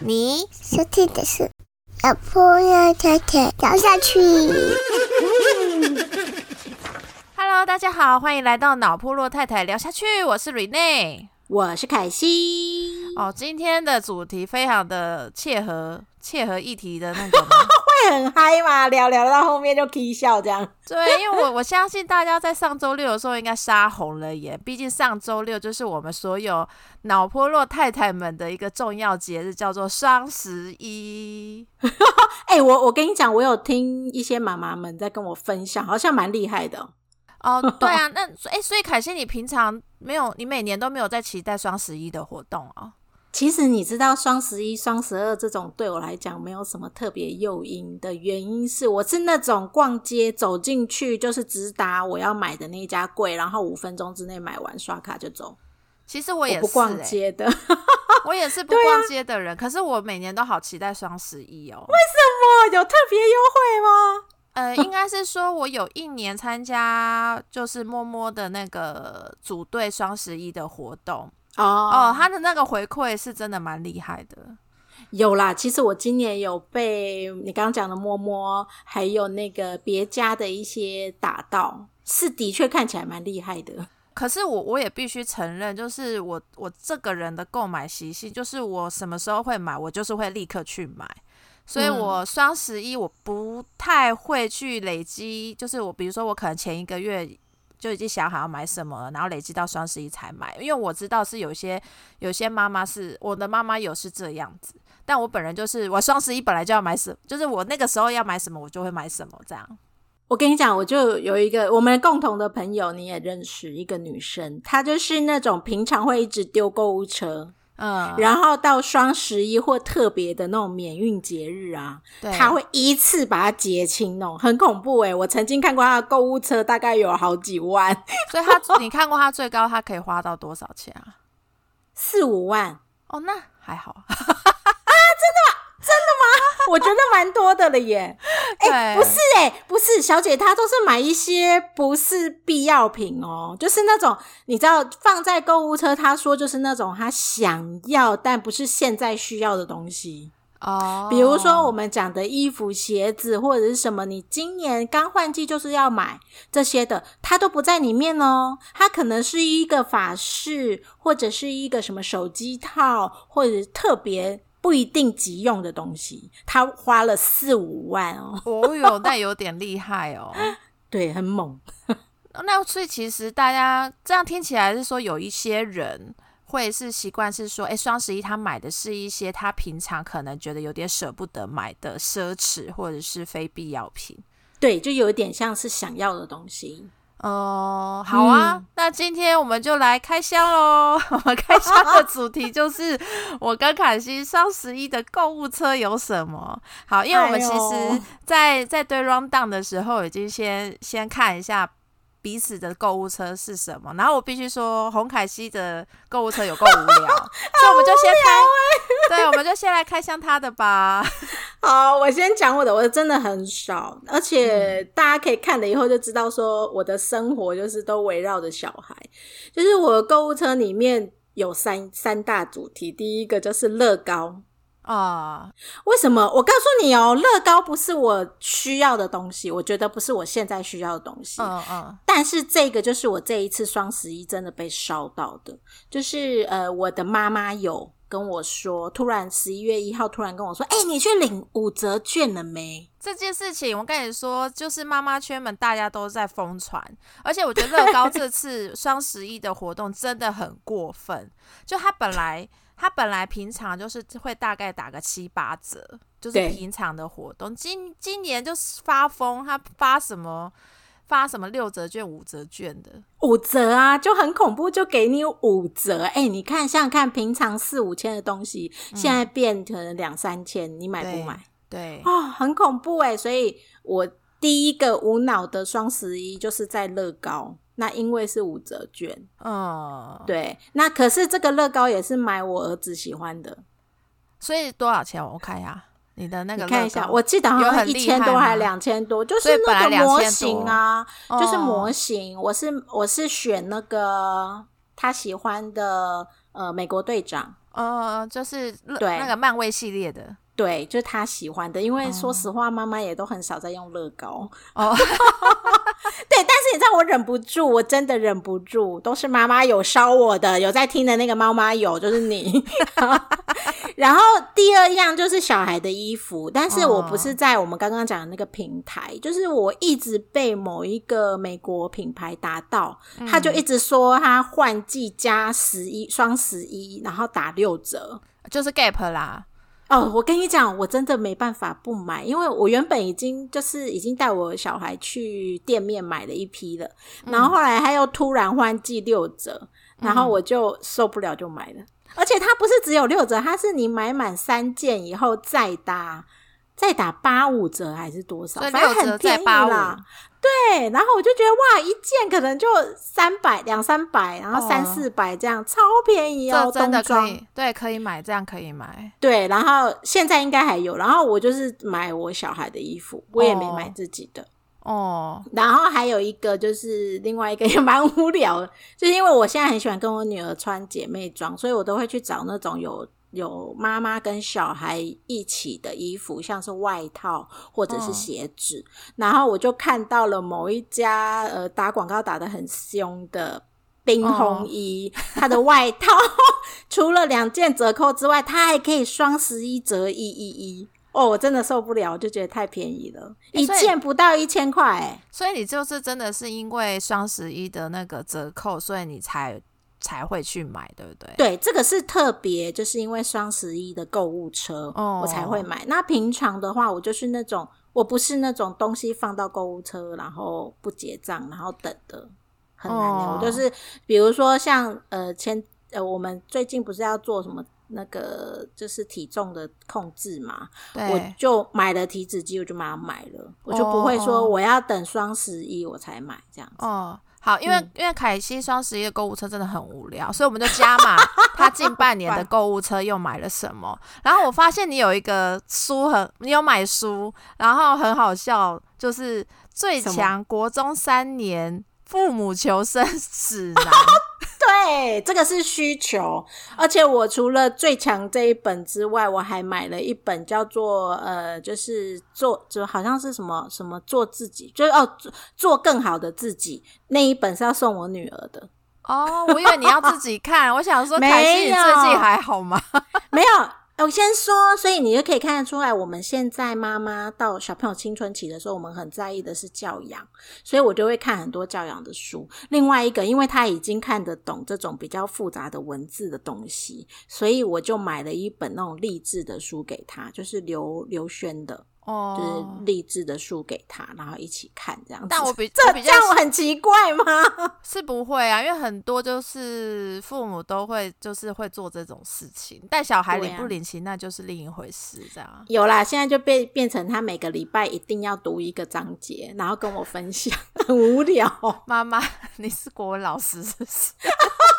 你收听的是老婆要太太聊下去。Hello，大家好，欢迎来到脑波洛太太聊下去，我是 Rene。我是凯西，哦，今天的主题非常的切合切合议题的那个嘛，会很嗨嘛？聊聊到后面就 k 笑这样。对，因为我 我相信大家在上周六的时候应该杀红了眼，毕竟上周六就是我们所有脑波洛太太们的一个重要节日，叫做双十一。哎、我我跟你讲，我有听一些妈妈们在跟我分享，好像蛮厉害的。哦，对啊，那哎、所以凯欣，你平常没有，你每年都没有在期待双十一的活动啊？其实你知道，双十一、双十二这种对我来讲没有什么特别诱因的原因是，我是那种逛街走进去就是直达我要买的那家柜，然后五分钟之内买完刷卡就走。其实我也不逛欸，街的，我也是不逛街的人，可是我每年都好期待双十一哦。为什么，有特别优惠吗？呃，应该是说我有一年参加就是摸摸的那个组队双十一的活动哦哦，他的那个回馈是真的蛮厉害的。有啦，其实我今年有被你刚刚讲的摸摸，还有那个别家的一些打到，是的确看起来蛮厉害的。可是我我也必须承认，就是我我这个人的购买习性，就是我什么时候会买，我就是会立刻去买。所以嗯我双十一我不太会去累积，就是我比如说我可能前一个月就已经想好要买什么了，然后累积到双十一才买，因为我知道是有些有些妈妈是我的妈妈有是这样子，但我本人就是我双十一本来就要买什，就是我那个时候要买什么我就会买什么这样。我跟你讲，我就有一个我们共同的朋友，你也认识一个女生，她就是那种平常会一直丢购物车，嗯，然后到双十一或特别的那种免运节日啊，对，她会一次把它结清弄，很恐怖诶、我曾经看过他的购物车，大概有好几万，所以他你看过他最高他可以花到多少钱啊？四五万。哦，那还好。我觉得蛮多的了耶。哎、对不是哎、不是，小姐她都是买一些不是必要品哦，就是那种你知道放在购物车，她说就是那种她想要但不是现在需要的东西，哦，比如说我们讲的衣服、鞋子或者是什么，你今年刚换季就是要买这些的，它都不在里面哦。它可能是一个法式，或者是一个什么手机套，或者特别。不一定急用的东西，他花了四五万哦，哦哟，那有点厉害哦。对，很猛。那所以其实大家这样听起来是说，有一些人会是习惯是说，哎，双十一他买的是一些他平常可能觉得有点舍不得买的奢侈或者是非必要品。对，就有点像是想要的东西。哦、好啊，嗯那今天我们就来开箱喽。我们开箱的主题就是 我跟凯西双十一的购物车有什么。好，因为我们其哎实呦在在对 round down 的时候，已经先先看一下彼此的购物车是什么。然后我必须说，洪凯西的购物车有够无聊，所以我们就先开，对，我们就先来开箱他的吧。好，我先讲我的，我的真的很少，而且大家可以看了以后就知道，说我的生活就是都围绕着小孩，就是我的购物车里面有三三大主题，第一个就是乐高。啊、为什么？我告诉你哦，乐高不是我需要的东西，我觉得不是我现在需要的东西。嗯嗯，但是这个就是我这一次双十一真的被烧到的，就是呃，我的妈妈有跟我说，突然十一月一号突然跟我说，哎、你去领五折券了没？这件事情，我跟你说，就是妈妈圈们大家都在疯传，而且我觉得乐高这次双十一的活动真的很过分。就它本来，它本来平常就是会大概打个七八折，就是平常的活动。今今年就是发疯，它发什么发什么六折券、五折券的，五折啊，就很恐怖，就给你五折。哎、你看，想想看，平常四五千的东西，现在变成两三千，你买不买？对，哦，很恐怖哎！所以我第一个无脑的双十一就是在乐高，那因为是五折券，嗯，对，那可是这个乐高也是买我儿子喜欢的，所以多少钱？我看一下，你的那个你看一下，我记得好像一千多还吗两千多，就是那个模型多啊，就是哦模型。我是我是选那个他喜欢的呃美国队长，呃，就是对那个漫威系列的对，就是他喜欢的。因为说实话，妈妈也都很少在用乐高。哦，对，但是你知道我忍不住，我真的忍不住，都是妈妈有烧我的，有在听的那个妈妈有，就是你。然后第二样就是小孩的衣服，但是我不是在我们刚刚讲的那个平台，就是我一直被某一个美国品牌打到，他就一直说他换季加十一双十一，然后打六折。就是 Gap 啦，哦，我跟你讲，我真的没办法不买，因为我原本已经就是已经带我小孩去店面买了一批了，然后后来他又突然换季六折，然后我就受不了就买了。而且它不是只有六折，它是你买满三件以后再打再打八五折还是多少？反正很便宜啦。对，然后我就觉得哇，一件可能就三百两三百，然后三哦四百这样，超便宜哦，真的可以，对，可以买，这样可以买。对，然后现在应该还有，然后我就是买我小孩的衣服，我也没买自己的。哦，然后还有一个就是另外一个也 蛮无聊的，就是因为我现在很喜欢跟我女儿穿姐妹装，所以我都会去找那种有有妈妈跟小孩一起的衣服，像是外套或者是嗯鞋子。然后我就看到了某一家呃打广告打的很凶的。冰红衣，它的外套 除了两件折扣之外，它还可以双十一折一一一。哦，我真的受不了，我就觉得太便宜了，一件不到一千块、哎。所以你就是真的是因为双十一的那个折扣，所以你才才会去买，对不对？对，这个是特别，就是因为双十一的购物车，哦我才会买。那平常的话，我就是那种，我不是那种东西放到购物车，然后不结账，然后等的，很难的。哦我就是比如说像呃前呃，我们最近不是要做什么那个就是体重的控制嘛，我，就买了体脂机，我就马上买了，我就不会哦说我要等双十一我才买这样子。哦。好，因为、嗯因为凯西双十一的购物车真的很无聊，所以我们就加码 他近半年的购物车又买了什么。然后我发现你有一个书很，你有买书，然后很好笑，就是最强国中三年父母求生 指南。对，这个是需求，而且我除了最强这一本之外，我还买了一本叫做呃，就是做就好像是什么什么做自己，就是哦做做更好的自己那一本是要送我女儿的，哦，我以为你要自己看，我想说 没凯西，你有最近还好吗？没有。我先说，所以你就可以看得出来，我们现在妈妈到小朋友青春期的时候，我们很在意的是教养，所以我就会看很多教养的书。另外一个，因为他已经看得懂这种比较复杂的文字的东西，所以我就买了一本那种励志的书给他，就是刘刘轩的，哦，就是励志的书给他，然后一起看这样子。但我比这我比较这样我很奇怪吗？是不会啊，因为很多就是父母都会就是会做这种事情，但小孩领不领情那就是另一回事，这样。有啦，现在就变变成他每个礼拜一定要读一个章节，然后跟我分享，很无聊。妈妈，你是国文老师是不是？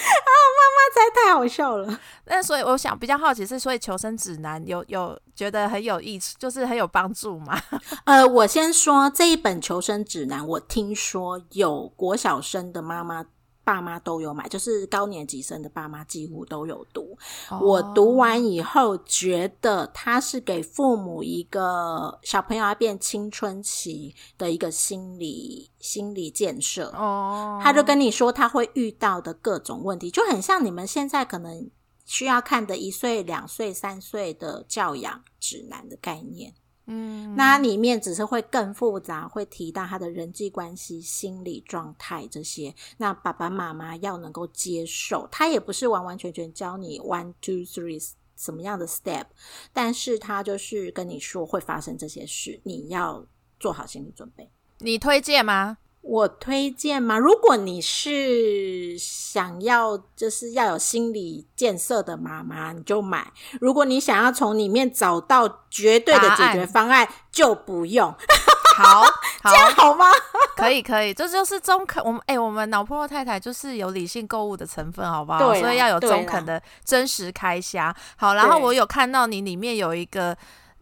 那才太好笑了。那所以我想比较好奇是，所以求生指南有有觉得很有意思，就是很有帮助吗？呃，我先说这一本求生指南，我听说有国小生的妈妈。爸妈都有买，就是高年级生的爸妈几乎都有读。我读完以后，觉得它是给父母一个小朋友要变青春期的一个心理心理建设。哦，他就跟你说他会遇到的各种问题，就很像你们现在可能需要看的一岁、两岁、三岁的教养指南的概念。嗯，那里面只是会更复杂，会提到他的人际关系、心理状态这些。那爸爸妈妈要能够接受，他也不是完完全全教你 one two three 什么样的 step，但是他就是跟你说会发生这些事，你要做好心理准备。你推荐吗？我推荐吗？如果你是想要就是要有心理建设的妈妈，你就买；如果你想要从里面找到绝对的解决方案，就不用。好，好这，样好吗？可以，可以，这就是中肯。我们哎、我们脑破太太就是有理性购物的成分，好不好？对所以要有中肯的真实开箱。好，然后我有看到你里面有一个。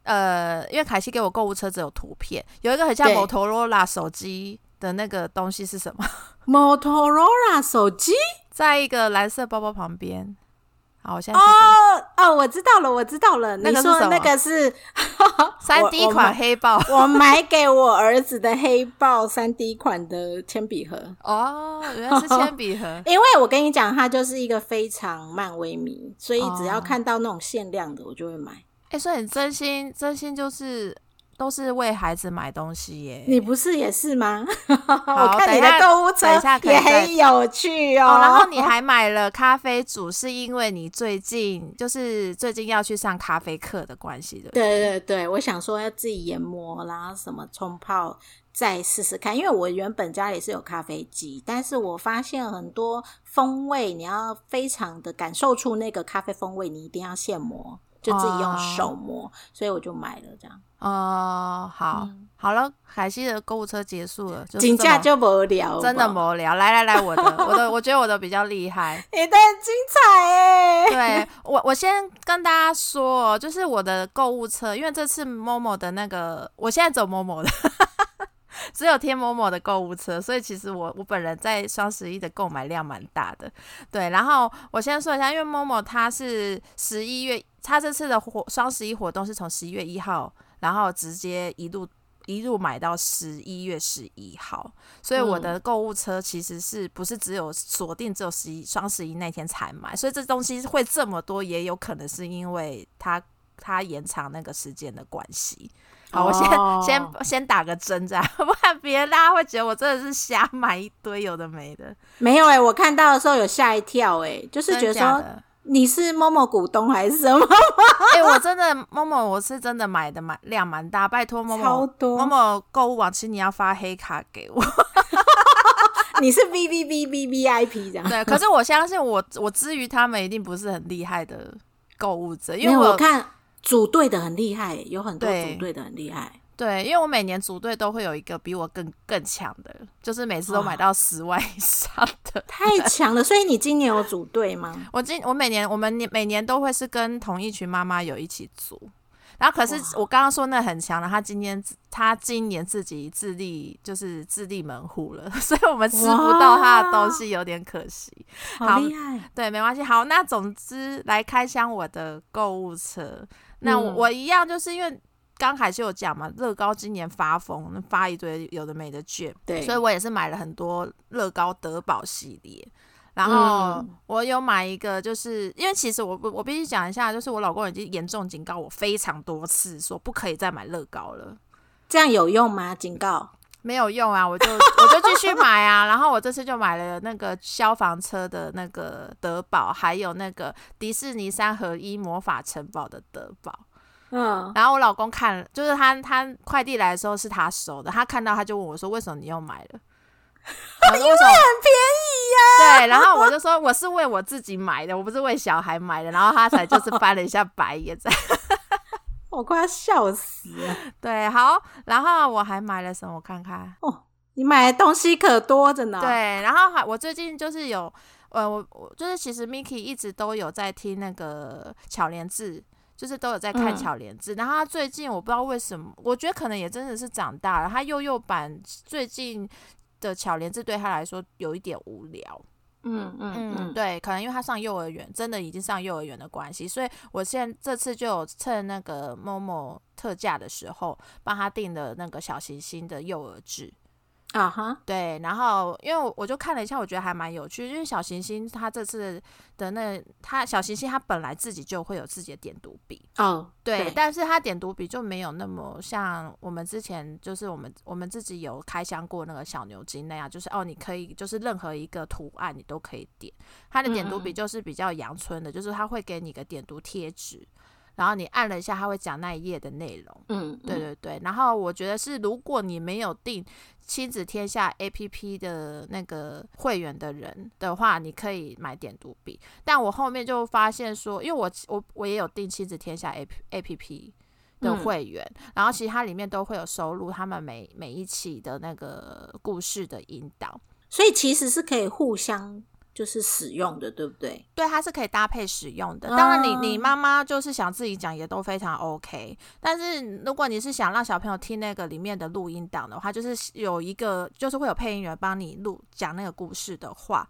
呃，因为凯西给我购物车只有图片，有一个很像对 Motorola 手机的那个东西是什么？Motorola 手机在一个蓝色包包旁边。好，我现在哦哦，我知道了，我知道了。那你说那个是 三 D 款黑豹 我买给我儿子的黑豹三 D 款的铅笔盒。哦，原来是铅笔盒。因为我跟你讲，他就是一个非常漫威迷，所以只要哦看到那种限量的，我就会买。哎、所以你真心真心就是都是为孩子买东西耶。你不是也是吗？我看你的购物车也很有趣哦。哦，然后你还买了咖啡煮，是因为你最近就是最近要去上咖啡课的关系，对不对？对对对，我想说要自己研磨然后，什么冲泡，再试试看。因为我原本家里是有咖啡机，但是我发现很多风味，你要非常的感受出那个咖啡风味，你一定要现磨，就自己用手磨，所以我就买了这样。哦、好，嗯好了，海西的购物车结束了，就是紧这么价就无聊，真的无？聊。来来来，我的我的，我觉得我的比较厉害。你的很精彩哎！对我，我先跟大家说哦，就是我的购物车，因为这次 Momo 的那个，我现在走 Momo 的，只有贴 Momo 的购物车，所以其实我我本人在双十一的购买量蛮大的。对，然后我先说一下，因为 Momo 它是十一月，它这次的活双十一活动是从十一月一号，然后直接一路。一路买到十一月十一号，所以我的购物车其实是不是只有锁定只有十一双十一那天才买，所以这东西会这么多，也有可能是因为它它延长那个时间的关系。好，我先、哦 先先打个针，这样 不然别人大家会觉得我真的是瞎买一堆有的没的，没有哎、我看到的时候有吓一跳哎、就是觉得说。你是某某股东还是什么？哎、我真的某某我是真的买的蛮量蛮大，拜托某某某某购物网，请你要发黑卡给我。你是 V V V V V I P 这样？对，可是我相信我我之于他们一定不是很厉害的购物者，因因为为我我看组队的很厉害，有很多对组队的很厉害。对，因为我每年组队都会有一个比我更更强的，就是每次都买到十万以上的。太强了，所以你今年有组队吗？我今我每年我们每年都会是跟同一群妈妈有一起组，然后可是我刚刚说那很强的，他今天他今年自己自立就是自立门户了，所以我们吃不到他的东西，有点可惜。好好厉害！对，没关系。好，那总之来开箱我的购物车。那我一样，就是因为刚还是有讲嘛，乐高今年发疯，发一堆有的没的券，对所以我也是买了很多乐高德宝系列。然后嗯我有买一个，就是因为其实我我我必须讲一下，就是我老公已经严重警告我非常多次，说不可以再买乐高了。这样有用吗？警告。没有用啊，我就 我就继续买啊。然后我这次就买了那个消防车的那个德宝，还有那个迪士尼三合一魔法城堡的德宝。嗯，然后我老公看了，就是他他快递来的时候是他收的，他看到他就问我说：“为什么你又买了？” 我说：“为什么？”很便宜呀、对，然后我就说我是为我自己买的，我不是为小孩买的。然后他才就是翻了一下白眼，在 我快要笑死了。对，好，然后我还买了什么？我看看，哦，你买的东西可多着呢。，对，然后还我最近就是有，呃，我我就是其实 Miki 一直都有在听那个巧莲智，就是都有在看嗯巧莲智。然后他最近我不知道为什么，我觉得可能也真的是长大了，他幼幼版最近的巧莲智对他来说有一点无聊。嗯嗯嗯，嗯，对，可能因为他上幼儿园，真的已经上幼儿园的关系，所以我现在这次就有趁那个 Momo 特价的时候，帮他订的那个小行星的幼儿志。啊哈，对，然后因为我我就看了一下，我觉得还蛮有趣，因为小行星它这次的那它小行星它本来自己就会有自己的点读笔，哦，对，但是它点读笔就没有那么像我们之前就是我们我们自己有开箱过那个小牛津那样，就是哦，你可以就是任何一个图案你都可以点，它的点读笔就是比较阳春的，就是它会给你个点读贴纸，然后你按了一下，他会讲那一页的内容。嗯，对对对，然后我觉得是，如果你没有订亲子天下 A P P 的那个会员的人的话，你可以买点读笔。但我后面就发现说，因为我我我也有订亲子天下 A P A P P，的嗯会员，然后其实它里面都会有收录他们每每一期的那个故事的引导。所以其实是可以互相就是使用的，对不对？对，它是可以搭配使用的。当然你，你啊妈妈就是想自己讲，也都非常 OK。但是如果你是想让小朋友听那个里面的录音档的话，就是有一个，就是会有配音员帮你录讲那个故事的话，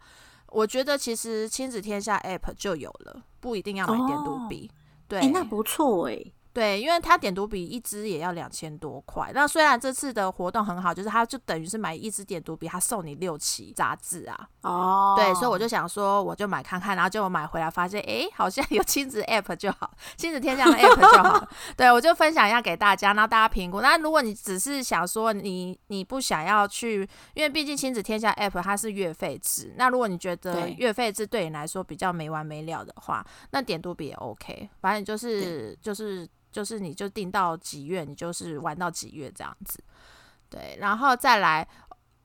我觉得其实亲子天下 App 就有了，不一定要买点读哦笔。对，哎、那不错哎、对，因为它点读笔一支也要两千多块。那虽然这次的活动很好，就是它就等于是买一支点读笔，它送你六期杂志啊。哦，对，所以我就想说，我就买看看，然后结果买回来发现，哎，好像有亲子 App 就好，亲子天下的 App 就好。对，我就分享一下给大家，然后大家评估。那如果你只是想说你你不想要去，因为毕竟亲子天下 App 它是月费制，那如果你觉得月费制对你来说比较没完没了的话，那点读笔也 OK，反正就是就是就是你就定到几月，你就是玩到几月这样子。对，然后再来，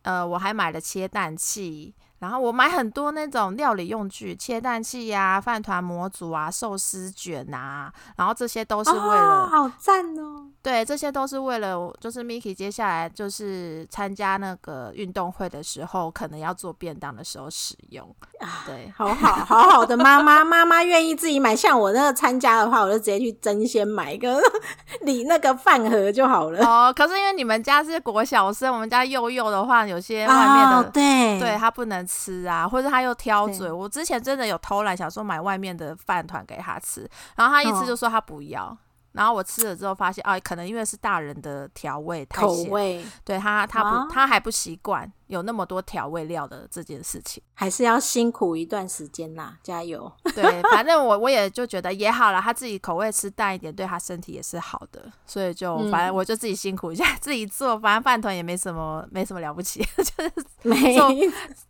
呃，我还买了切蛋器，然后我买很多那种料理用具，切蛋器呀、饭团模组啊、寿司卷啊，然后这些都是为了、哦、好赞哦！对，这些都是为了，就是 Miki 接下来就是参加那个运动会的时候，可能要做便当的时候使用。啊，对，好好好好的妈妈，妈妈愿意自己买。像我那个参加的话，我就直接去争先买一个你那个饭盒就好了。哦，可是因为你们家是国小生，我们家幼幼的话，有些外面的、哦、对对他不能吃啊，或者他又挑嘴。我之前真的有偷懒，想说买外面的饭团给他吃，然后他一吃就说他不要。然后我吃了之后发现，啊，可能因为是大人的调味太口咸，味对他他不、啊他还不习惯有那么多调味料的这件事情。还是要辛苦一段时间啦，加油！对，反正我我也就觉得也好了，他自己口味吃淡一点，对他身体也是好的，所以就嗯反正我就自己辛苦一下，自己做，反正饭团也没什么没什么了不起，就是没做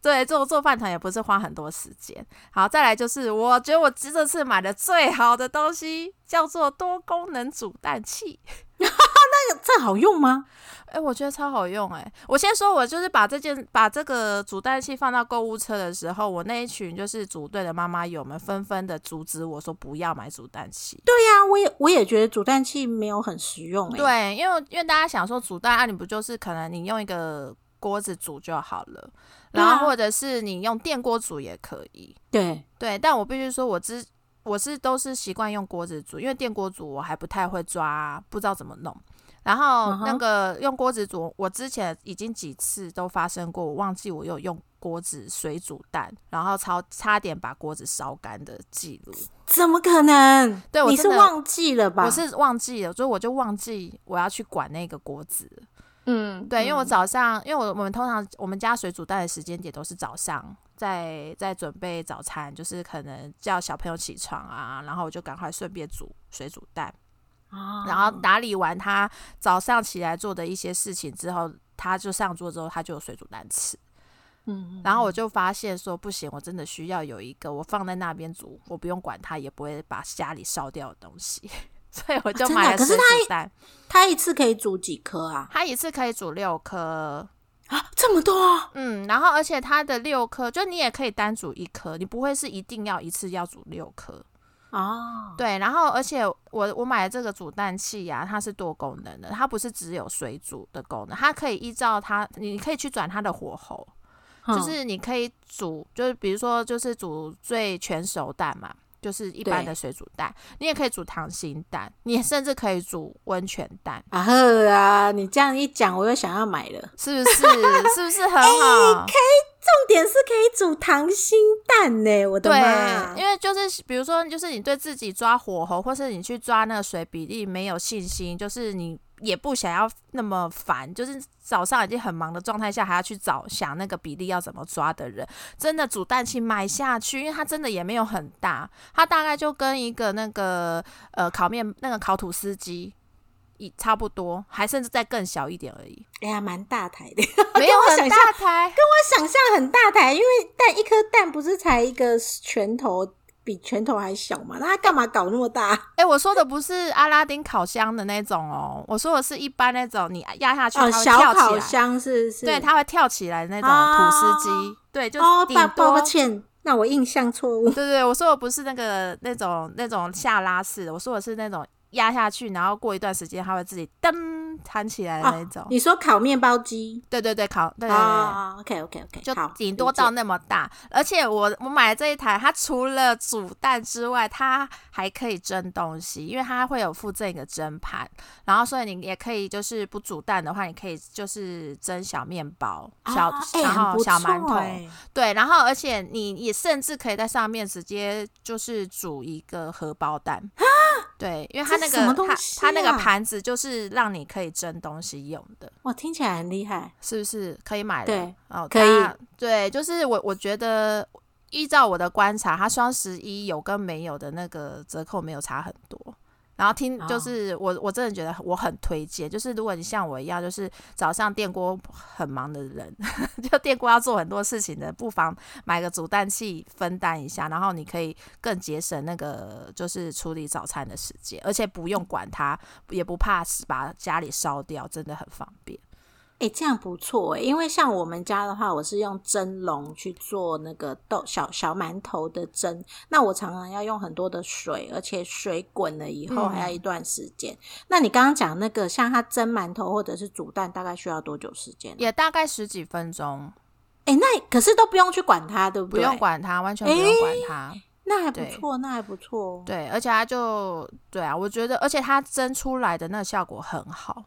对做做饭团也不是花很多时间。好，再来就是我觉得我这次买的最好的东西叫做多功能煮蛋器。这个好用吗？哎、我觉得超好用哎、我先说，我就是把这件把这个煮蛋器放到购物车的时候，我那一群就是组队的妈妈友们纷纷的阻止我说不要买煮蛋器。对呀、我也我也觉得煮蛋器没有很实用哎、对，因为因为大家想说煮蛋啊，你不就是可能你用一个锅子煮就好了，然后或者是你用电锅煮也可以。对对，但我必须说，我之我是都是习惯用锅子煮，因为电锅煮我还不太会抓，不知道怎么弄。然后那个用锅子煮，我之前已经几次都发生过，我忘记我有用锅子水煮蛋，然后超差点把锅子烧干的记录。怎么可能？对我你是忘记了吧？我是忘记了，所以我就忘记我要去管那个锅子。嗯，对，因为我嗯早上，因为我我们通常我们家水煮蛋的时间点都是早上，在在准备早餐，就是可能叫小朋友起床啊，然后我就赶快顺便煮水煮蛋，哦然后打理完他早上起来做的一些事情之后，他就上桌之后他就有水煮蛋吃，嗯，然后我就发现说不行，我真的需要有一个我放在那边煮，我不用管它，也不会把家里烧掉的东西，所以我就买了水可是它煮蛋，它一次可以煮几颗啊？它一次可以煮六颗。啊，这么多？嗯，然后而且它的六颗，就你也可以单煮一颗，你不会是一定要一次要煮六颗。哦，对，然后而且我我买的这个煮蛋器呀、它是多功能的，它不是只有水煮的功能，它可以依照它，你可以去转它的火候，就是你可以煮，就是比如说就是煮最全熟蛋嘛。就是一般的水煮蛋，你也可以煮溏心蛋，你甚至可以煮温泉蛋，啊呵啊！你这样一讲，我又想要买了。是不是？是不是很好？可以重点是可以煮溏心蛋呢，我的对妈！，因为就是比如说，就是你对自己抓火候，或是你去抓那个水比例没有信心，就是你也不想要那么烦，就是早上已经很忙的状态下，还要去找想那个比例要怎么抓的人，真的煮蛋器买下去，因为它真的也没有很大，它大概就跟一个那个呃烤面那个烤吐司机。一差不多，还甚至再更小一点而已，哎呀，蛮大台的，没有很大台。跟我想象很大台，因为蛋一颗蛋不是才一个拳头，比拳头还小嘛？那他干嘛搞那么大？哎、我说的不是阿拉丁烤箱的那种哦，我说的是一般那种你压下去它跳起来，箱是是，对，它会跳起来那种哦吐司机，对，就哦，顶抱歉，那我印象错误对。对对，我说的不是那个那种那种下拉式的，我说的是那种压下去，然后过一段时间它会自己噔弹起来的那种。你说烤面包机对对对，烤对对对。啊？OK OK OK，就好，顶多到那么大，而且我我买的这一台，它除了煮蛋之外，它还可以蒸东西，因为它会有附赠一个蒸盘，然后所以你也可以就是不煮蛋的话，你可以就是蒸小面包、小、然后小馒头，对，然后而且你也甚至可以在上面直接就是煮一个荷包蛋。对，因为它那个它它那个啊盘子就是让你可以蒸东西用的，哇，听起来很厉害。是不是可以买了？对，哦，可以对，就是我我觉得依照我的观察，它双十一有跟没有的那个折扣没有差很多。然后听哦就是我我真的觉得我很推荐，就是如果你像我一样，就是早上电锅很忙的人，就电锅要做很多事情的，不妨买个煮蛋器分担一下，然后你可以更节省那个就是处理早餐的时间，而且不用管它，也不怕把家里烧掉，真的很方便。哎、这样不错哎，因为像我们家的话，我是用蒸笼去做那个豆小小馒头的蒸，那我常常要用很多的水，而且水滚了以后嗯还要一段时间。那你刚刚讲那个，像它蒸馒头或者是煮蛋，大概需要多久时间啊？也大概十几分钟，哎、那可是都不用去管它，对不对？不用，管它，完全不用管它。那还不错，那还不错。对，而且它就对啊，我觉得，而且它蒸出来的那个效果很好。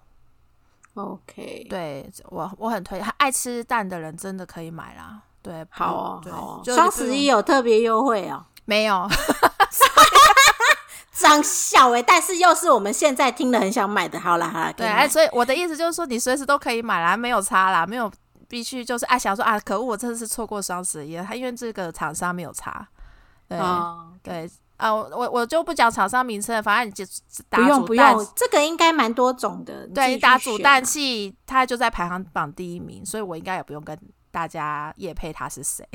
OK，对我我很推，爱吃蛋的人真的可以买啦。对，好哦，对好哦，就双十一有特别优惠哦。没有？张小哎，但是又是我们现在听了很想买的。好啦好啦，对，哎，所以我的意思就是说，你随时都可以买啦，没有差啦，没有必须就是啊，想说啊，可恶，我真的是错过双十一了，他因为这个厂商没有差。对、哦，对啊，我我我就不讲厂商名称了，反正你就打不用不用，这个应该蛮多种的。对你打煮蛋去选啊器，它就在排行榜第一名，所以我应该也不用跟大家夜配他是谁。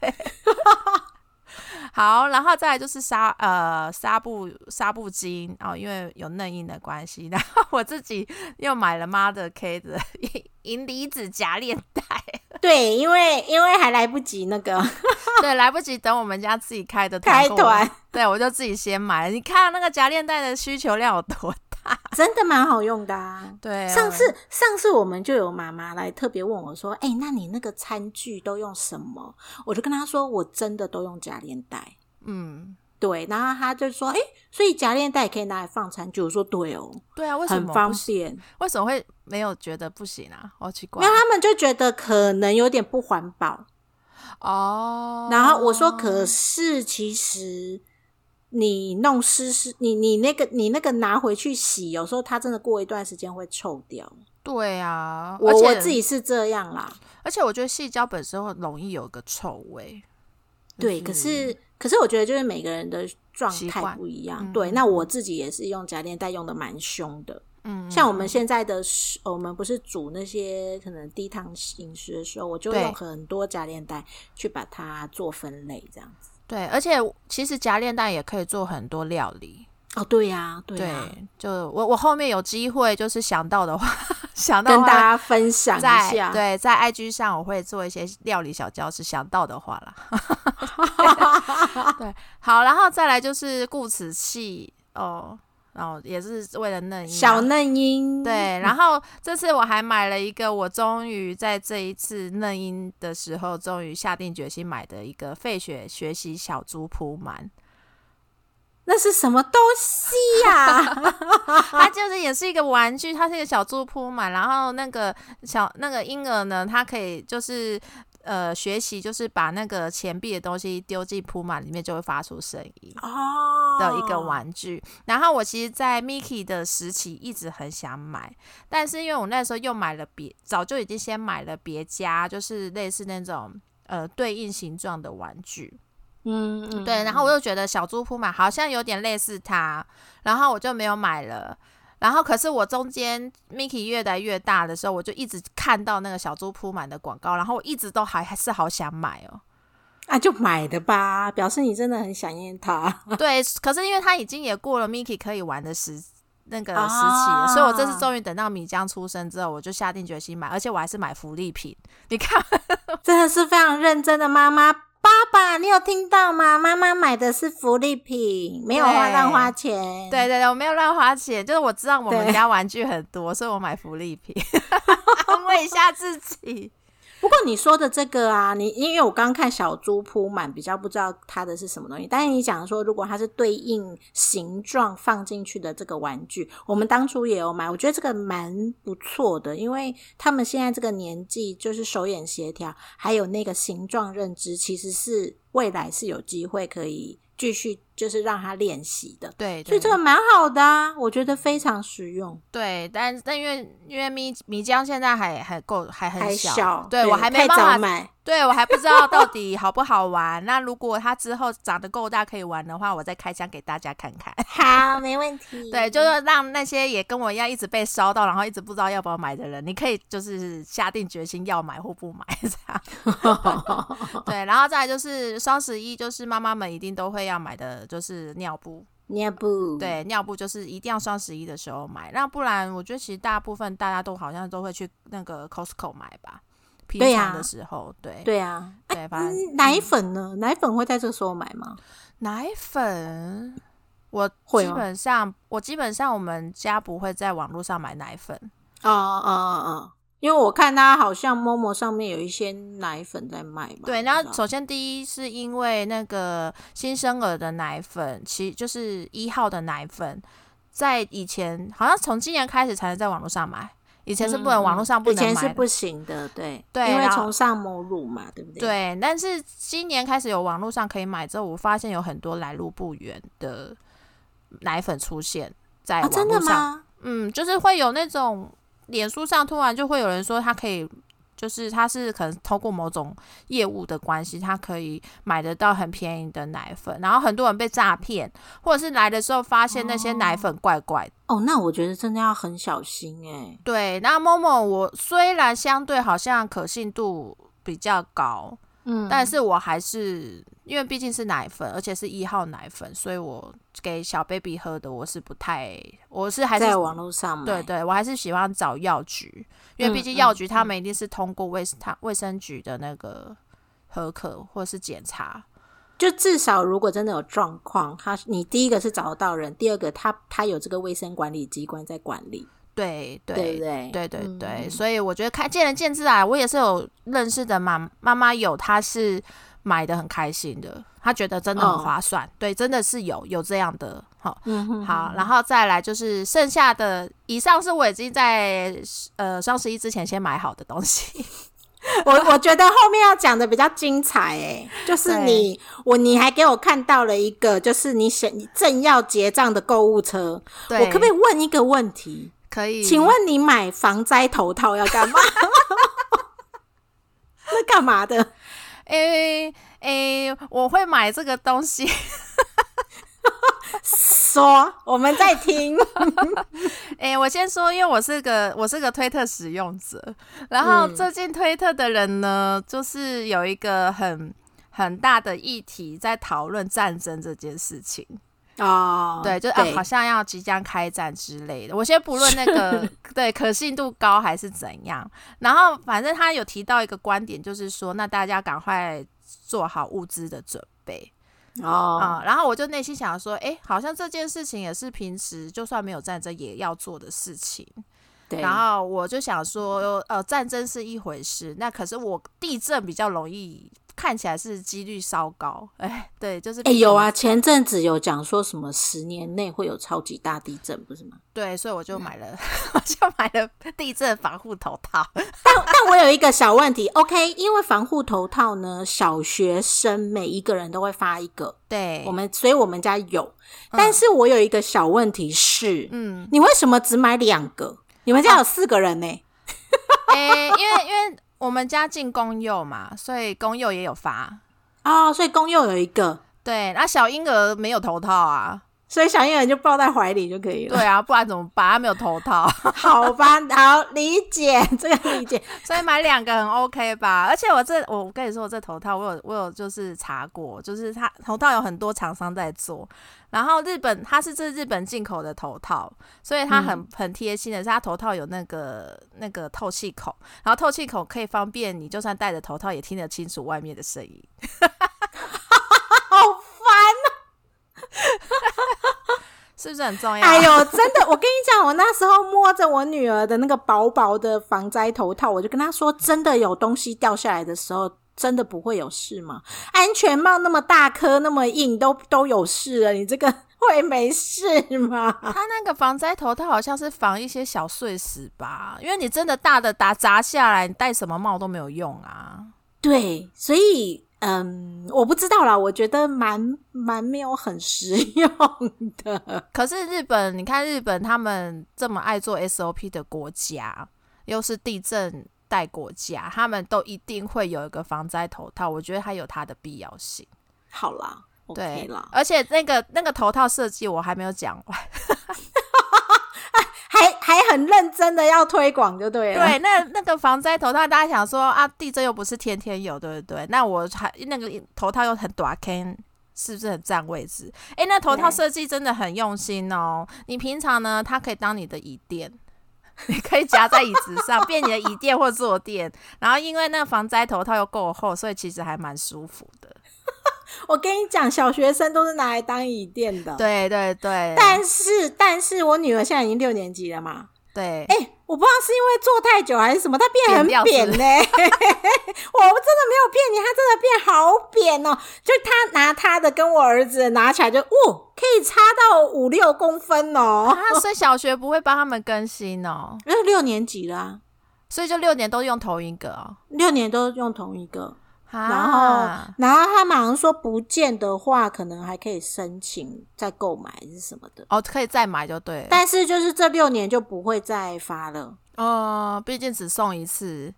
对，好，然后再来就是纱呃纱布纱布巾哦，因为有嫩印的关系，然后我自己又买了 Mother K 的银离子夹链袋，对，因为因为还来不及那个对，来不及等我们家自己开的开团对我就自己先买了。你看那个夹链袋的需求量有多大？真的蛮好用的啊。对啊，上次上次我们就有妈妈来特别问我说：“哎、那你那个餐具都用什么？”我就跟她说：“我真的都用夹链袋。嗯，”对，然后她就说：“哎、所以夹链袋也可以拿来放餐具。”我说：“对哦，对啊，为什很方么不行？便。为什么会没有觉得不行啊？好奇”怪因为他们就觉得可能有点不环保。哦。然后我说：“可是其实你弄湿湿，你你那个你那个拿回去洗，有时候它真的过一段时间会臭掉。对啊，我而我自己是这样啦。”而且我觉得细胶本身会容易有个臭味。对，可是可是我觉得就是每个人的状态不一样。嗯对，那我自己也是用夹链袋用的蛮凶的。嗯，像我们现在的，我们不是煮那些可能低糖饮食的时候，我就对用很多夹链袋去把它做分类，这样子。对，而且其实夹链蛋也可以做很多料理。哦，对呀、对对，呀、就我我后面有机会，就是想到的话，想到的话跟大家分享一在下。对在 IG 上我会做一些料理小教室，想到的话啦。对，好，然后再来就是顾此器哦，然后也是为了嫩音啊小嫩音，对，然后这次我还买了一个，我终于在这一次嫩音的时候，终于下定决心买的一个费雪学习小猪铺满。那是什么东西呀、它就是也是一个玩具，它是一个小猪铺满，然后那个小那个婴儿呢，它可以就是呃学习，就是把那个钱币的东西丢进铺满里面，就会发出声音。哦的一个玩具，然后我其实，在 Mickey 的时期一直很想买，但是因为我那时候又买了别，早就已经先买了别家，就是类似那种呃对应形状的玩具，嗯，嗯对，然后我又觉得小猪铺满好像有点类似它，然后我就没有买了。然后可是我中间 Mickey 越来越大的时候，我就一直看到那个小猪铺满的广告，然后我一直都还还是好想买哦。啊，就买的吧，表示你真的很想念它。对，可是因为它已经也过了 Mickey 可以玩的时那个时期所以我这次终于等到米江出生之后，我就下定决心买，而且我还是买福利品。你看，真的是非常认真的妈妈，爸爸，你有听到吗？妈妈买的是福利品，没有花乱花钱。对对对，我没有乱花钱，就是我知道我们家玩具很多，所以我买福利品，安慰一下自己。不过你说的这个啊，你因为我刚看小猪铺满，比较不知道它的是什么东西。但是你讲说，如果它是对应形状放进去的这个玩具，我们当初也有买，我觉得这个蛮不错的，因为他们现在这个年纪，就是手眼协调，还有那个形状认知，其实是未来是有机会可以继续就是让他练习的。对，所以这个蛮好的啊，我觉得非常实用。对，但但因为因为米米江现在还还够还很还小，对我还没太办法买。对我还不知道到底好不好玩。那如果它之后长得够大可以玩的话，我再开箱给大家看看。好，没问题。对，就是让那些也跟我一样一直被烧到，然后一直不知道要不要买的人，你可以就是下定决心要买或不买这样。对，然后再来就是双十一，就是妈妈们一定都会要买的，就是尿布。尿布，对，尿布就是一定要双十一的时候买，那不然我觉得其实大部分大家都好像都会去那个 Costco 买吧。平常的时候，对对啊。对，反正嗯奶粉呢？奶粉会在这个时候买吗？奶粉，我基本上我基本上我们家不会在网络上买奶粉。哦哦哦哦，因为我看它好像 Momo 上面有一些奶粉在卖嘛。对，然后首先第一是因为那个新生儿的奶粉，其就是一号的奶粉，在以前好像从今年开始才能在网络上买，以前是不能嗯网络上不以能买的。前是不行的，对对因为崇尚母乳嘛，对不对？，对，但是今年开始有网络上可以买之后，我发现有很多来路不远的奶粉出现在啊，网真的络上。吗？嗯，就是会有那种脸书上突然就会有人说他可以，就是他是可能透过某种业务的关系，他可以买得到很便宜的奶粉，然后很多人被诈骗，或者是来的时候发现那些奶粉怪怪的。哦，那我觉得真的要很小心哎。对，那 Momo 我虽然相对好像可信度比较高，嗯，但是我还是因为毕竟是奶粉，而且是一号奶粉，所以我给小 baby 喝的，我是不太，我是还是在网络上买，对对，我还是喜欢找药局，因为毕竟药局他们一定是通过卫他卫生局的那个合可或是检查。就至少如果真的有状况，他你第一个是找得到人，第二个他他有这个卫生管理机关在管理，对对对对？对对对，嗯所以我觉得看见仁见智啊。我也是有认识的妈妈妈有，她是买的很开心的，她觉得真的哦很划算。对，真的是有有这样的好。嗯哼好，然后再来就是剩下的，以上是我已经在呃双十一之前先买好的东西。我我觉得后面要讲的比较精彩诶，就是你我你还给我看到了一个，就是你想正要结账的购物车，对，我可不可以问一个问题？可以？请问你买防灾头套要干嘛？那干嘛的？诶诶，我会买这个东西。说，我们在听。诶，我先说，因为我是个我是个推特使用者，然后嗯最近推特的人呢，就是有一个很很大的议题在讨论战争这件事情。哦，对，就啊，好像要即将开战之类的。我先不论那个 对可信度高还是怎样，然后反正他有提到一个观点，就是说，那大家赶快做好物资的准备。哦，啊、然后我就内心想说，哎，好像这件事情也是平时就算没有战争也要做的事情。对，然后我就想说，呃，战争是一回事，那可是我地震比较容易，看起来是几率稍高。哎，对，就是哎、有啊，前阵子有讲说什么十年内会有超级大地震，不是吗？对，所以我就买了，我就买了地震防护头套。但但我有一个小问题，OK，因为防护头套呢，小学生每一个人都会发一个，对，我们所以我们家有，但是我有一个小问题是，嗯，你为什么只买两个？你们家有四个人呢、诶、因为因为我们家进公幼嘛，所以公幼也有发。哦，所以公幼有一个，对，那小婴儿没有头套啊。所以想一眼就抱在怀里就可以了。对啊不然怎么办？他没有头套。好吧好理解这个理解 所以买两个很 ok 吧。而且我这我跟你说我这头套我有我有就是查过就是他头套有很多厂商在做。然后日本它是这日本进口的头套所以它很很贴心的是它头套有那个那个透气孔然后透气孔可以方便你就算戴着头套也听得清楚外面的声音。好烦是不是很重要？哎呦，真的，我跟你讲，我那时候摸着我女儿的那个薄薄的防灾头套，我就跟她说，真的有东西掉下来的时候，真的不会有事吗？安全帽那么大颗，那么硬，都都有事了，你这个会没事吗？它那个防灾头套好像是防一些小碎石吧，因为你真的大的打砸下来，你戴什么帽都没有用啊。对，所以嗯，我不知道啦，我觉得蛮蛮没有很实用的。可是日本，你看日本他们这么爱做 SOP 的国家，又是地震带国家，他们都一定会有一个防灾头套。我觉得它有它的必要性。好啦，OK 对啦，而且那个那个头套设计我还没有讲完。还还很认真的要推广，就对了。对，那那个防灾头套，大家想说啊，地震又不是天天有，对不对？那我还那个头套又很短 can，是不是很占位置？诶，那头套设计真的很用心哦。你平常呢，它可以当你的椅垫。你 可以夹在椅子上，变你的椅垫或坐垫。然后因为那个防灾头套又够厚，所以其实还蛮舒服的。我跟你讲，小学生都是拿来当椅垫的。，对对对，但是但是我女儿现在已经六年级了嘛，对，哎、我不知道是因为坐太久还是什么，她变很扁掉是不扁呢、我真的没有骗你，她真的变好扁哦。就她拿她的跟我儿子拿起来就，哦，可以差到五六公分哦。啊，所以小学不会帮他们更新哦，因为六年级了啊、所以就六年都用同一个哦。六年都用同一个，啊、然后然后他马上说不见的话，可能还可以申请再购买还是什么的。哦，可以再买就对了。但是就是这六年就不会再发了。哦，毕竟只送一次。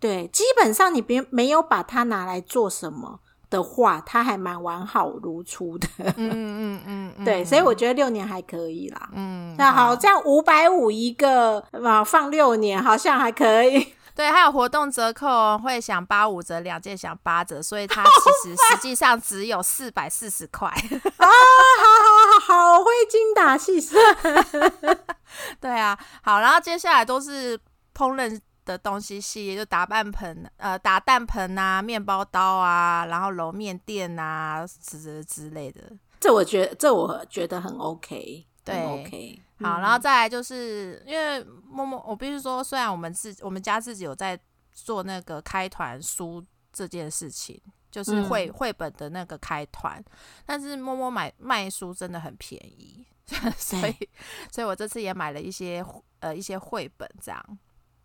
对，基本上你别没有把它拿来做什么的话，它还蛮完好如初的。嗯嗯嗯嗯，对，所以我觉得六年还可以啦。嗯，那好，这样五百五一个啊，放六年好像还可以。对，还有活动折扣哦，会享八五折，两件享八折，所以它其实实际上只有四百四十块。啊，好好好，好会精打细算。对啊，好，然后接下来都是烹饪的东西系列，就打蛋盆、呃打蛋盆啊、面包刀啊，然后揉面垫啊之之类的。这我觉得，这我觉得很 OK，对。好，嗯然后再来就是因为默默，我必须说，虽然我们自我们家自己有在做那个开团书这件事情，就是嗯绘绘、本的那个开团，但是默默买卖书真的很便宜，所以所以我这次也买了一些呃一些绘本这样。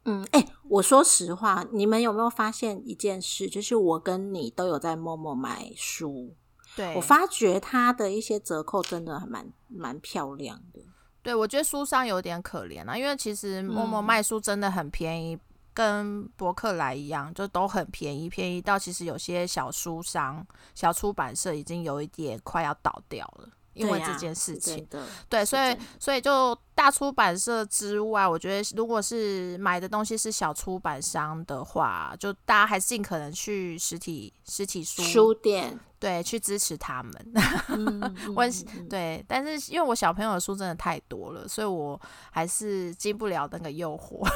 嗯，哎、我说实话，你们有没有发现一件事？就是我跟你都有在默默买书，对，我发觉它的一些折扣真的还蛮蛮漂亮的。对我觉得书商有点可怜啊，因为其实默默嗯卖书真的很便宜。跟博客来一样，就都很便宜，便宜到其实有些小书商、小出版社已经有一点快要倒掉了，因为这件事情。对，所以所以就大出版社之外，我觉得如果是买的东西是小出版商的话，就大家还是尽可能去实体实体书书店，对去支持他们。嗯，嗯我嗯嗯对，但是因为我小朋友的书真的太多了，所以我还是经不了那个诱惑。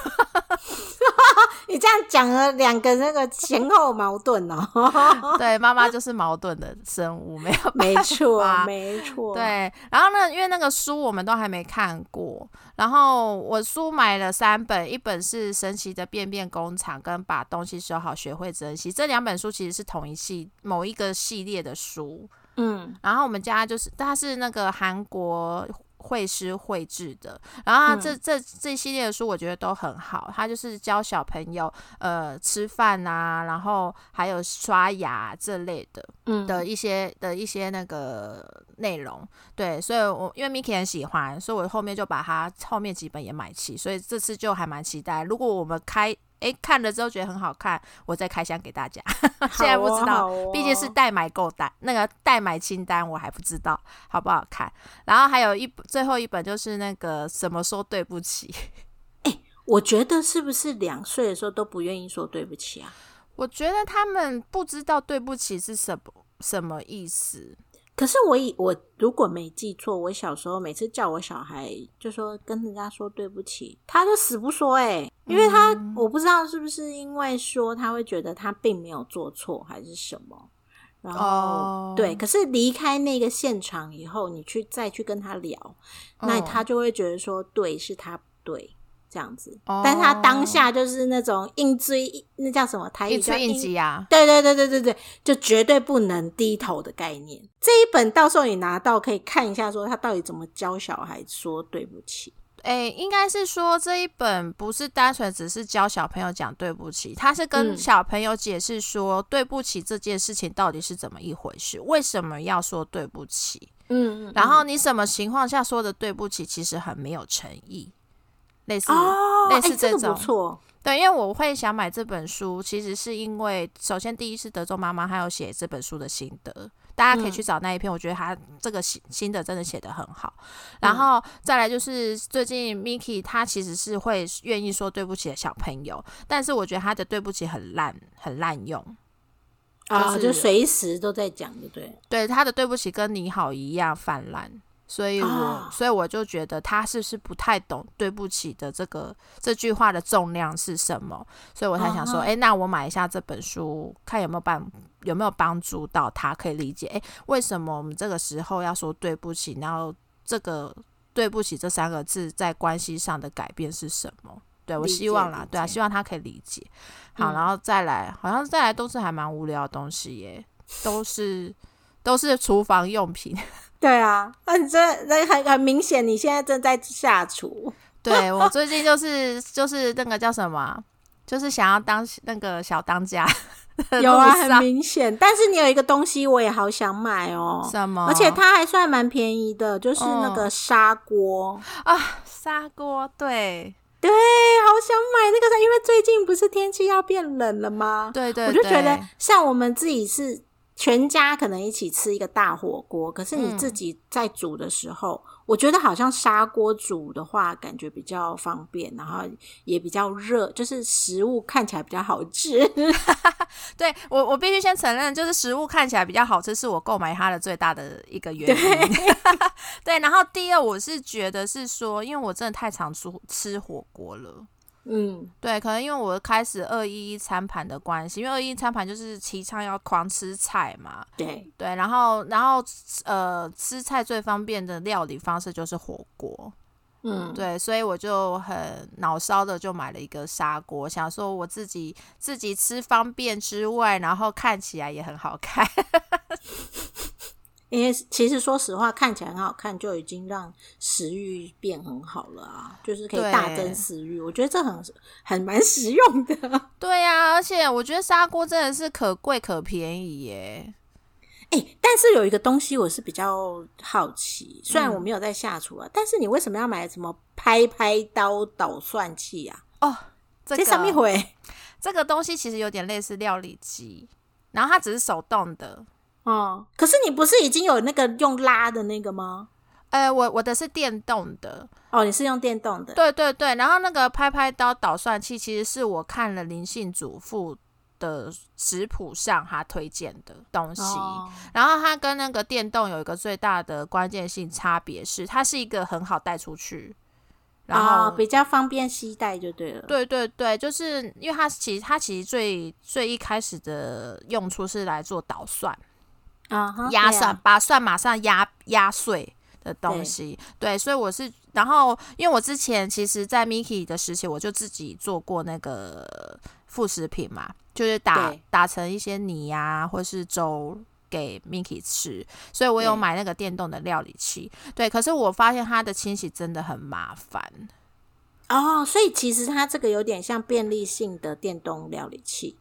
你这样讲了两个那个前后矛盾哦。对，妈妈就是矛盾的生物，没有 没错法，没错，，对，然后呢，因为那个书我们都还没看过，然后我书买了三本，一本是《神奇的便便工厂》跟《把东西收好，学会珍惜》，这两本书其实是同一系某一个系列的书。嗯然后我们家就是它是那个韩国绘师绘制的，然后它这、这这一系列的书我觉得都很好，它就是教小朋友呃吃饭啊，然后还有刷牙这类的。嗯的一些的一些那个内容，对，所以我因为 Miki 很喜欢，所以我后面就把它后面几本也买齐，所以这次就还蛮期待。如果我们开诶看了之后觉得很好看，我再开箱给大家。现在不知道，毕竟是代买购单，那个代买清单我还不知道好不好看。然后还有一最后一本就是那个怎么说对不起，诶我觉得是不是两岁的时候都不愿意说对不起啊？我觉得他们不知道对不起是什么什么意思。可是我以我如果没记错，我小时候每次叫我小孩就说跟人家说对不起，他就死不说哎、因为他、我不知道是不是因为说他会觉得他并没有做错还是什么，然后、哦对，可是离开那个现场以后，你去再去跟他聊，那嗯他就会觉得说，对，是他不对。这样子，哦。但是他当下就是那种硬追，那叫什么台语叫一吹一击啊，对对对对对对，就绝对不能低头的概念。这一本到时候你拿到可以看一下，说他到底怎么教小孩说对不起。诶，应该是说这一本不是单纯只是教小朋友讲对不起，他是跟嗯。小朋友解释说对不起这件事情到底是怎么一回事，为什么要说对不起，嗯，然后你什么情况下说的对不起，其实很没有诚意，类似、哦，类似哎这种不错，对，因为我会想买这本书，其实是因为首先第一是德州妈妈，她有写这本书的心得，大家可以去找那一篇，我觉得她这个心心得真的写得很好。然后再来就是最近 Miki 他其实是会愿意说对不起的小朋友，但是我觉得他的对不起很烂，很滥用。啊，就是就随时都在讲，对对？对他的对不起跟你好一样泛滥，所以我、啊。所以我就觉得他是不是不太懂对不起的这个这句话的重量是什么，所以我才想说，啊哎、那我买一下这本书，看有没有帮有没有帮助到他，可以理解，哎，为什么我们这个时候要说对不起，然后这个对不起这三个字在关系上的改变是什么？对我希望啦，对啊，希望他可以理解。好，嗯。然后再来，好像再来都是还蛮无聊的东西耶，都是都是厨房用品。对啊，那你这那很很明显，你现在正在下厨。对我最近就是就是那个叫什么啊，就是想要当那个小当家有啊，很明显。但是你有一个东西，我也好想买哦。什么？而且它还算蛮便宜的，就是那嗯个砂锅。啊，砂锅对对，好想买那个，因为最近不是天气要变冷了吗？对对，我就觉得，像我们自己是全家可能一起吃一个大火锅，可是你嗯自己在煮的时候，我觉得好像砂锅煮的话，感觉比较方便，然后也比较热，就是食物看起来比较好吃。对我我必须先承认，就是食物看起来比较好吃，是我购买它的最大的一个原因。对，然后第二，我是觉得是说，因为我真的太常吃吃火锅了。嗯，对，可能因为我开始二一一餐盘的关系，因为二一一餐盘就是提倡要狂吃菜嘛，对，对，然后然后呃，吃菜最方便的料理方式就是火锅，嗯，对，所以我就很脑烧的就买了一个砂锅，想说我自己自己吃方便之外，然后看起来也很好看。因为其实说实话，看起来很好看，就已经让食欲变很好了啊，就是可以大增食欲。我觉得这很很蛮实用的。对呀、而且我觉得砂锅真的是可贵可便宜耶。哎、但是有一个东西我是比较好奇，虽然嗯我没有在下厨啊，但是你为什么要买什么拍拍刀捣蒜器啊？哦，这上面会这个东西其实有点类似料理机，然后它只是手动的。哦，可是你不是已经有那个用拉的那个吗？呃，我我的是电动的，哦，你是用电动的，对对对，然后那个拍拍刀捣蒜器其实是我看了灵性主妇的食谱上他推荐的东西，哦。然后它跟那个电动有一个最大的关键性差别是，它是一个很好带出去，然后、哦比较方便携带就对了。对对对，就是因为它其实它其实最最一开始的用处是来做捣蒜、啊哈，压蒜，啊把蒜马上压压碎的东西。对，所以我是，然后因为我之前其实，在 Miki 的时期，我就自己做过那个副食品嘛，就是打打成一些泥啊，或是粥。给 Miki 吃，所以我有买那个电动的料理器。对，可是我发现它的清洗真的很麻烦。哦，所以其实它这个有点像便利性的电动料理器，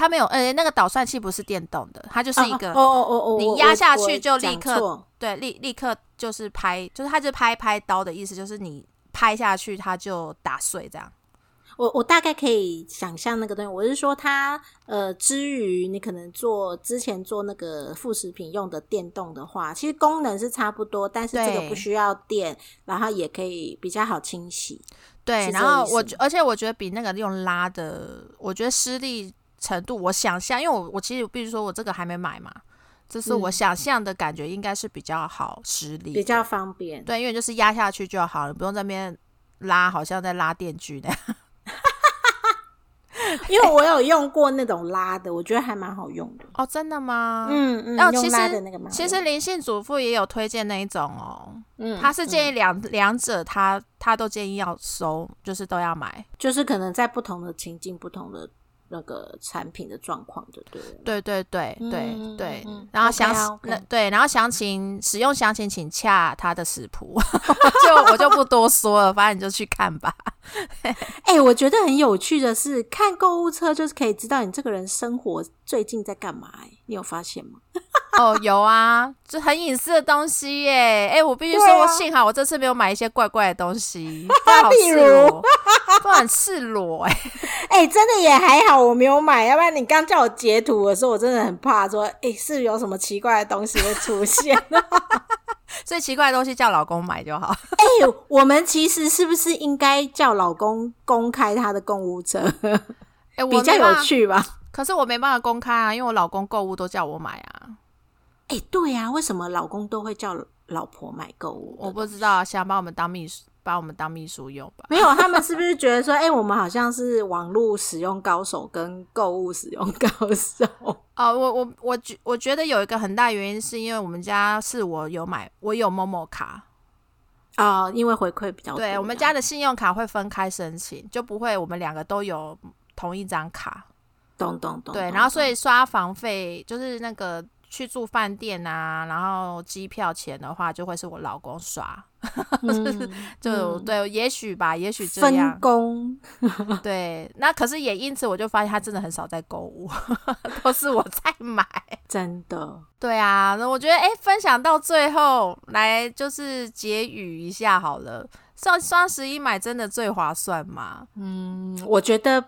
它没有，呃，那个捣蒜器不是电动的，它就是一个，哦哦哦哦，你我压下去就立刻错对，立立刻就是拍，就是它就是拍拍刀的意思，就是你拍下去它就打碎这样。我我大概可以想象那个东西，我是说它呃，之于你可能做之前做那个副食品用的电动的话，其实功能是差不多，但是这个不需要电，然后也可以比较好清洗。对，然后我觉而且我觉得比那个用拉的，我觉得施力程度，我想象，因为我我其实必须说我这个还没买嘛，这是我嗯想象的感觉，应该是比较好实力，比较方便。对，因为就是压下去就好了，不用在那边拉，好像在拉电锯那样。因为我有用过那种拉的，我觉得还蛮好用的。哦，真的吗？嗯嗯，哦，其实那个其实用灵性主妇也有推荐那一种哦，嗯他是建议两两者他他都建议要收，就是都要买。就是可能在不同的情境、不同的那个产品的状况，的对了。对对对对嗯对然后详那对，然后详情使用详情请洽他的食谱，就我就不多说了，反正你就去看吧。哎、我觉得很有趣的是，看购物车就是可以知道你这个人生活最近在干嘛、哎，你有发现吗？哦，有啊，这很隐私的东西耶。哎、我必须说，幸好我这次没有买一些怪怪的东西，不如裸，不然很赤裸哎。哎、真的也还好，我没有买，要不然你刚叫我截图的时候，我真的很怕说，哎、是有什么奇怪的东西会出现？所以奇怪的东西叫老公买就好。哎、我们其实是不是应该叫老公公开他的购物车，哎、我比较有趣吧？可是我没办法公开啊，因为我老公购物都叫我买啊。哎、对呀、为什么老公都会叫老婆买购物？我不知道，想把我们当秘书，把我们当秘书用吧。没有，他们是不是觉得说，哎、我们好像是网络使用高手跟购物使用高手？哦，我我我觉我觉得有一个很大原因，是因为我们家是我有买，我有某某卡，哦，因为回馈比较多。对我们家的信用卡会分开申请，就不会我们两个都有同一张卡。懂懂懂。对，然后所以刷房费就是那个去住饭店啊，然后机票钱的话，就会是我老公刷。嗯就、嗯对，也许吧，也许这样分。工，对，那可是也因此我就发现他真的很少在购物，都是我在买。真的。对啊，那我觉得哎、诶分享到最后来就是结语一下好了。双双十一买真的最划算吗？嗯，我觉得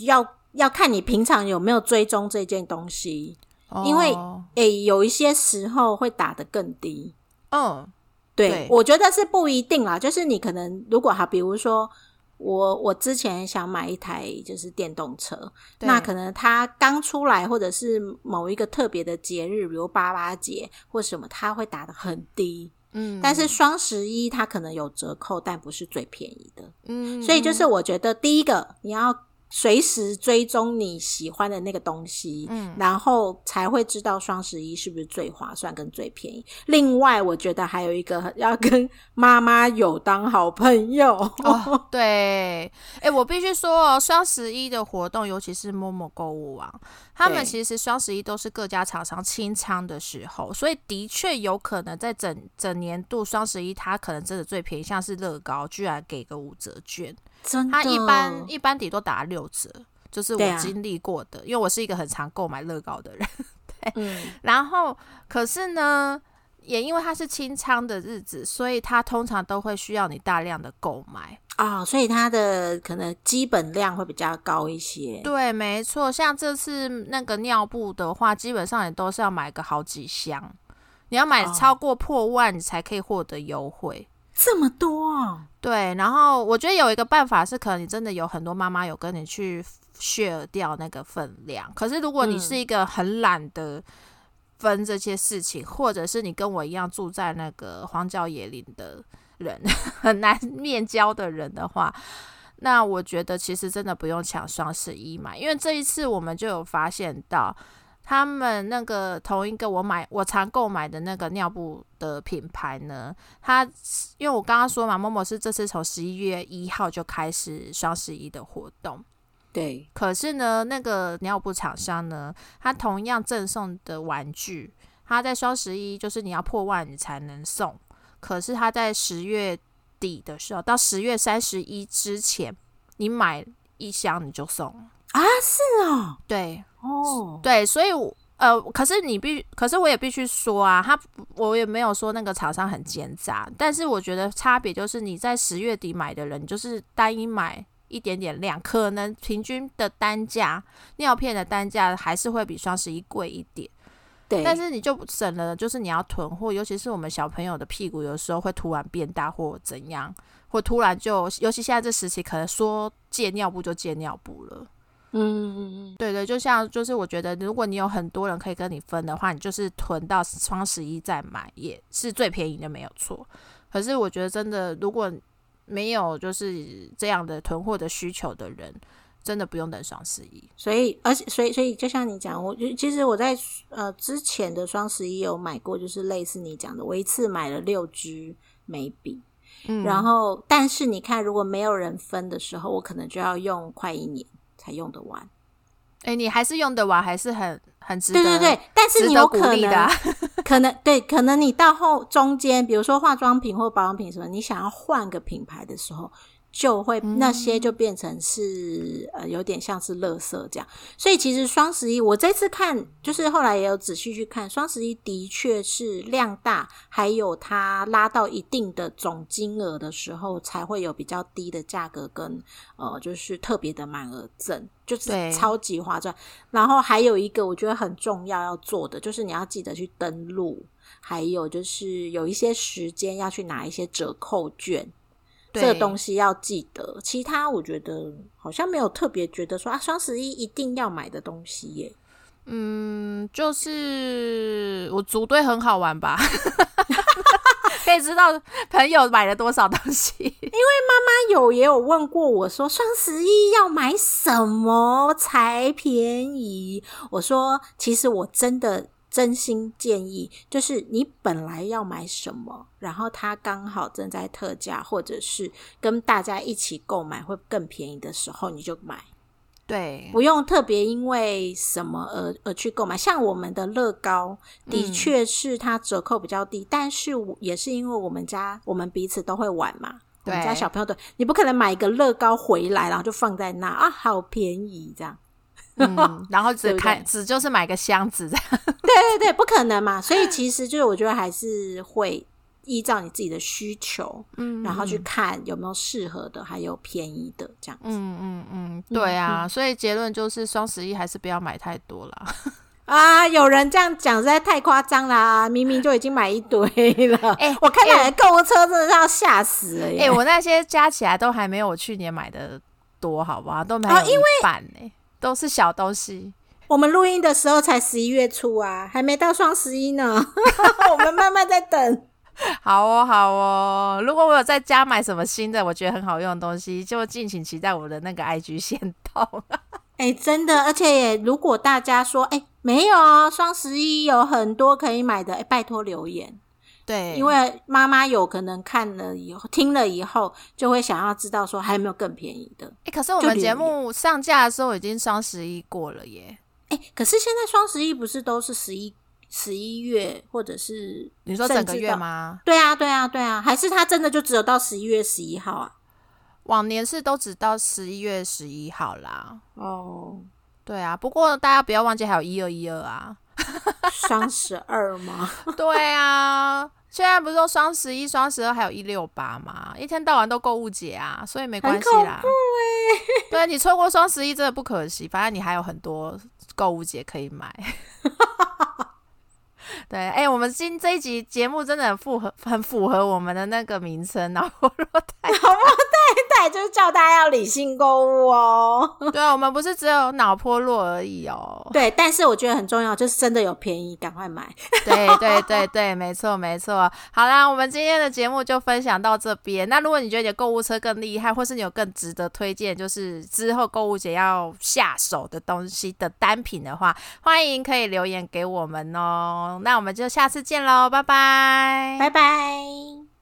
要要看你平常有没有追踪这件东西，因为哦诶、有一些时候会打得更低。嗯，对，对我觉得是不一定啦。就是你可能如果哈，比如说我我之前想买一台就是电动车，那可能它刚出来，或者是某一个特别的节日，比如八八节或什么，它会打得很低。嗯，但是双十一它可能有折扣，但不是最便宜的。嗯，所以就是我觉得第一个你要随时追踪你喜欢的那个东西，嗯。然后才会知道双十一是不是最划算跟最便宜。另外，我觉得还有一个要跟妈妈有当好朋友。哦，对，哎、我必须说哦，双十一的活动，尤其是陌陌购物网，他们其实双十一都是各家厂商清仓的时候，所以的确有可能在整整年度双十一，它可能真的最便宜，像是乐高，居然给个五折券，真的，它一般一般底都打六折，就是我经历过的，因为我是一个很常购买乐高的人。嗯，然后，可是呢，也因为它是清仓的日子，所以它通常都会需要你大量的购买。啊、所以它的可能基本量会比较高一些。对，没错，像这次那个尿布的话，基本上也都是要买个好几箱，你要买哦超过破万，你才可以获得优惠。这么多啊，对，然后我觉得有一个办法是，可能你真的有很多妈妈有跟你去 share 掉那个分量，可是如果你嗯是一个很懒的分这些事情，或者是你跟我一样住在那个荒郊野岭的人，很难面交的人的话，那我觉得其实真的不用抢双十一嘛，因为这一次我们就有发现到。他们那个同一个我买我常购买的那个尿布的品牌呢，它因为我刚刚说嘛，某某是这次从十一月一号就开始双十一的活动，对，可是呢，那个尿布厂商呢，它同样赠送的玩具，它在双十一就是你要破万你才能送，可是它在十月底的时候，到十月三十一之前，你买一箱你就送。啊，是哦，对哦，对，所以我。呃，可是你必，可是我也必须说啊，他我也没有说那个厂商很奸诈，但是我觉得差别就是你在十月底买的人，就是单一买一点点量，可能平均的单价尿片的单价还是会比双十一贵一点，对，但是你就省了，就是你要囤货，尤其是我们小朋友的屁股有时候会突然变大或怎样，或突然就，尤其现在这时期，可能说戒尿布就戒尿布了。嗯嗯嗯，对对，就像就是我觉得，如果你有很多人可以跟你分的话，你就是囤到双十一再买，也是最便宜的，没有错。可是我觉得真的，如果没有就是这样的囤货的需求的人，真的不用等双十一。所以，而且，所以，所以，就像你讲，我就其实我在呃之前的双十一有买过，就是类似你讲的，我一次买了六支眉笔，嗯，然后，但是你看，如果没有人分的时候，我可能就要用快一年才用得完。哎、你还是用得完，还是很很值得。对对对，但是你有 可能，鼓励的啊可能对，可能你到后中间，比如说化妆品或保养品什么，你想要换个品牌的时候，就会、那些就变成是呃有点像是垃圾这样。所以其实双十一，我这次看就是后来也有仔细去看，双十一的确是量大，还有它拉到一定的总金额的时候，才会有比较低的价格跟呃就是特别的满额赠，就是超级划算。然后还有一个我觉得很重要要做的，就是你要记得去登录，还有就是有一些时间要去拿一些折扣券。这东西要记得，其他我觉得好像没有特别觉得说啊，双十一一定要买的东西耶。嗯，就是我组队很好玩吧，可以知道朋友买了多少东西。因为妈妈有也有问过我说，双十一要买什么才便宜？我说，其实我真的真心建议，就是你本来要买什么，然后它刚好正在特价，或者是跟大家一起购买会更便宜的时候，你就买。对，不用特别因为什么而而去购买。像我们的乐高，的嗯确是它折扣比较低，但是也是因为我们家我们彼此都会玩嘛。我们对家小朋友的，你不可能买一个乐高回来，然后就放在那啊，好便宜这样。嗯，然后只开对只就是买个箱子这样。对对对，不可能嘛。所以其实就是我觉得还是会依照你自己的需求，嗯然后去看有没有适合的，还有便宜的这样子。嗯嗯嗯，对啊，所以结论就是双十一还是不要买太多啦。啊，有人这样讲实在太夸张啦！明明就已经买一堆了。哎我看买的购物车真的是要吓死了耶！哎、我那些加起来都还没有我去年买的多，好不好？都没有哦因一半呢、都是小东西。我们录音的时候才十一月初啊，还没到双十一呢，我们慢慢在等。好哦，好哦。如果我有在家买什么新的，我觉得很好用的东西，就敬请期待我的那个 IG 线 动。哎、真的，而且也如果大家说，哎、没有哦，双十一有很多可以买的，哎、拜托留言，对，因为妈妈有可能看了以后、听了以后，就会想要知道说还有没有更便宜的。哎、可是我们节目上架的时候已经双十一过了耶。哎、可是现在双十一不是都是十一十一月，或者是你说整个月？吗？对啊，对啊，对啊，还是它真的就只有到十一月十一号啊？往年是都只到十一月十一号啦。哦，对啊，不过大家不要忘记还有一二一二啊。双十二吗？对啊，现在不是说双十一、双十二还有一六八吗？一天到晚都购物节啊，所以没关系啦。对你错过双十一真的不可惜，反正你还有很多购物节可以买。对，哎、我们今这一集节目真的很符合，很符合我们的那个名称，然后太太，就是叫大家要理性购物哦。对啊，我们不是只有脑波弱而已哦。对，但是我觉得很重要，就是真的有便宜，赶快买。对对对对，没错没错。好啦，我们今天的节目就分享到这边。那如果你觉得你的购物车更厉害，或是你有更值得推荐，就是之后购物节要下手的东西的单品的话，欢迎可以留言给我们哦。那我们就下次见喽，拜拜，拜拜。